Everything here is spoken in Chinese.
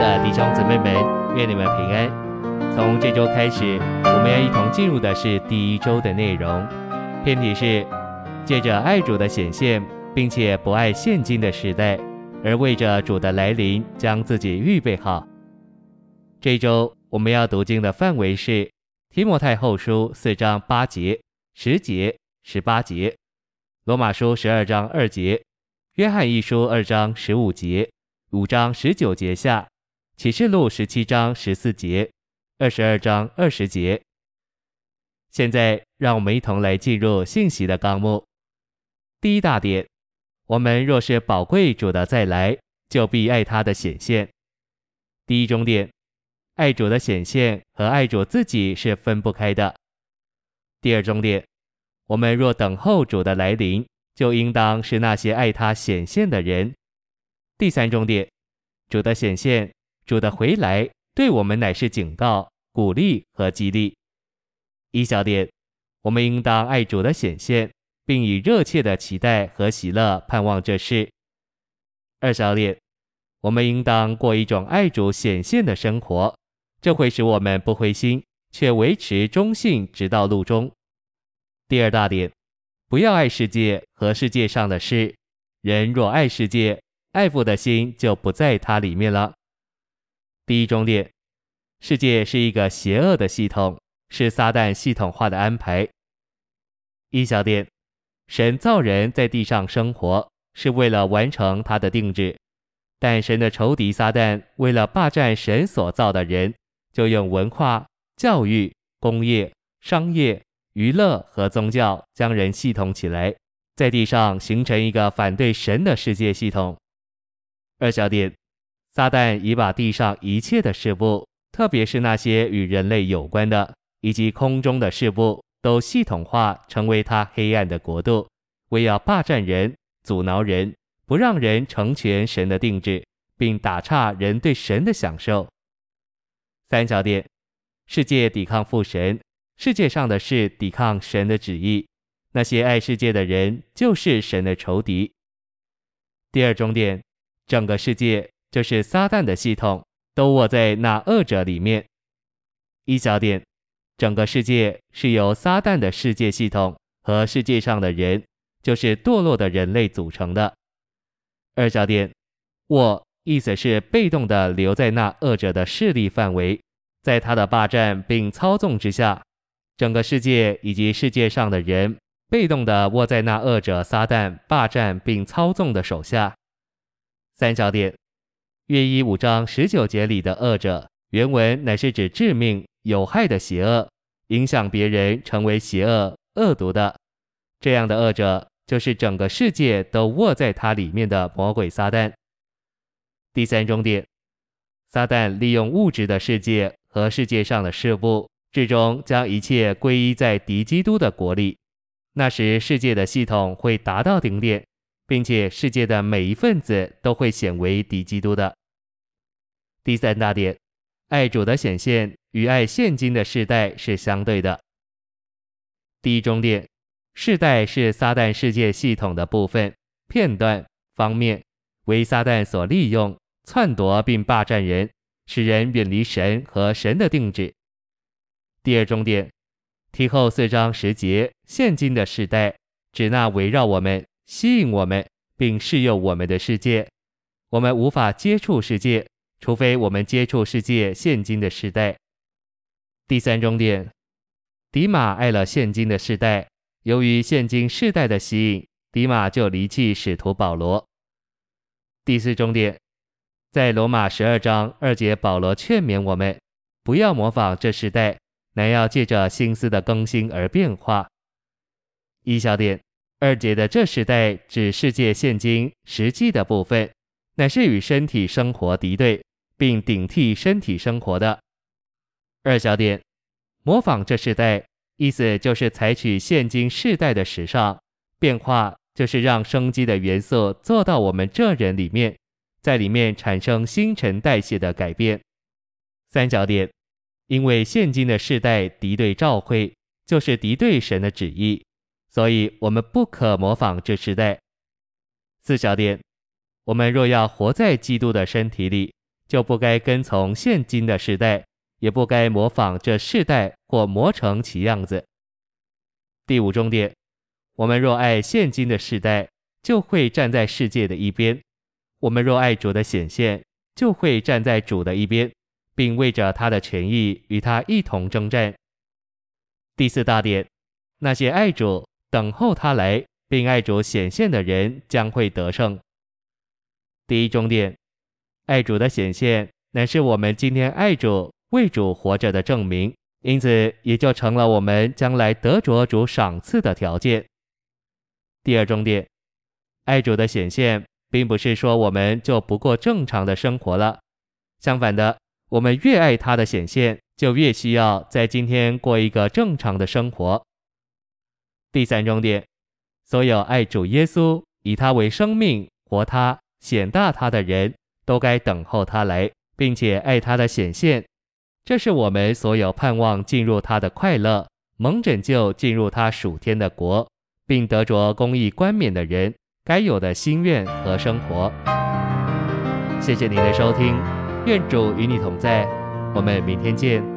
的弟兄姊妹们，愿你们平安。从这周开始，我们要一同进入的是第一周的内容。篇题是借着爱主的显现，并且不爱现今的时代，而为着主的来临，将自己预备好。这周我们要读经的范围是提摩太后书四章八节、十节、十八节，罗马书十二章二节，约翰一书二章十五节。五章十九节下，启示录十七章十四节，二十二章二十节。现在，让我们一同来进入信息的纲目。第一大点，我们若是宝贵主的再来，就必爱他的显现。第一终点，爱主的显现和爱主自己是分不开的。第二终点，我们若等候主的来临，就应当是那些爱他显现的人。第三终点，主的显现，主的回来，对我们乃是警告、鼓励和激励。一小点，我们应当爱主的显现，并以热切的期待和喜乐盼望这事。二小点，我们应当过一种爱主显现的生活，这会使我们不灰心，却维持忠信直到路终。第二大点，不要爱世界和世界上的事。人若爱世界，爱父的心就不在他里面了。第一重点，世界是一个邪恶的系统，是撒旦系统化的安排。一小点，神造人在地上生活，是为了完成他的定制，但神的仇敌撒旦为了霸占神所造的人，就用文化、教育、工业、商业、娱乐和宗教将人系统起来，在地上形成一个反对神的世界系统。二小点，撒旦已把地上一切的事物，特别是那些与人类有关的，以及空中的事物，都系统化，成为他黑暗的国度，为要霸占人、阻挠人，不让人成全神的定旨，并打岔人对神的享受。三小点，世界抵抗父神，世界上的事抵抗神的旨意，那些爱世界的人就是神的仇敌。第二重点。整个世界就是撒旦的系统，都握在那恶者里面。一小点，整个世界是由撒旦的世界系统和世界上的人，就是堕落的人类组成的。二小点，握意思是被动的留在那恶者的势力范围，在他的霸占并操纵之下，整个世界以及世界上的人被动地握在那恶者撒旦霸占并操纵的手下。三小点，约一五章十九节里的恶者，原文乃是指致命有害的邪恶，影响别人成为邪恶恶毒的。这样的恶者，就是整个世界都握在他里面的魔鬼撒旦。第三重点，撒旦利用物质的世界和世界上的事物，最终将一切归依在敌基督的国里。那时，世界的系统会达到顶点。并且世界的每一份子都会显为敌基督的。第三大点，爱主的显现与爱现今的世代是相对的。第一中点，世代是撒旦世界系统的部分、片段、方面，为撒旦所利用，篡夺并霸占人，使人远离神和神的定制。第二中点，提后四章十节，现今的世代指那围绕我们。吸引我们并示诱我们的世界，我们无法接触世界，除非我们接触世界现今的时代。第三重点，迪马爱了现今的世代，由于现今世代的吸引，迪马就离弃使徒保罗。第四重点，在罗马十二章二节，保罗劝勉我们不要模仿这世代，乃要借着心思的更新而变化。一小点。二节的这时代指世界现今实际的部分，乃是与身体生活敌对，并顶替身体生活的。二小点，模仿这时代，意思就是采取现今世代的时尚变化，就是让生机的元素做到我们这人里面，在里面产生新陈代谢的改变。三小点，因为现今的世代敌对召会，就是敌对神的旨意。所以，我们不可模仿这时代。四小点，我们若要活在基督的身体里，就不该跟从现今的世代，也不该模仿这世代或磨成其样子。第五重点，我们若爱现今的世代，就会站在世界的一边；我们若爱主的显现，就会站在主的一边，并为着他的权益与他一同征战。第四大点，那些爱主、等候他来，并爱主显现的人将会得胜。第一重点，爱主的显现乃是我们今天爱主、为主活着的证明。因此，也就成了我们将来得着主赏赐的条件。第二重点，爱主的显现，并不是说我们就不过正常的生活了。相反的，我们越爱他的显现，就越需要在今天过一个正常的生活。第三重点，所有爱主耶稣、以他为生命、活他、显大他的人，都该等候他来，并且爱他的显现。这是我们所有盼望进入他的快乐、蒙拯救进入他属天的国，并得着公义冠冕的人该有的心愿和生活。谢谢您的收听，愿主与你同在，我们明天见。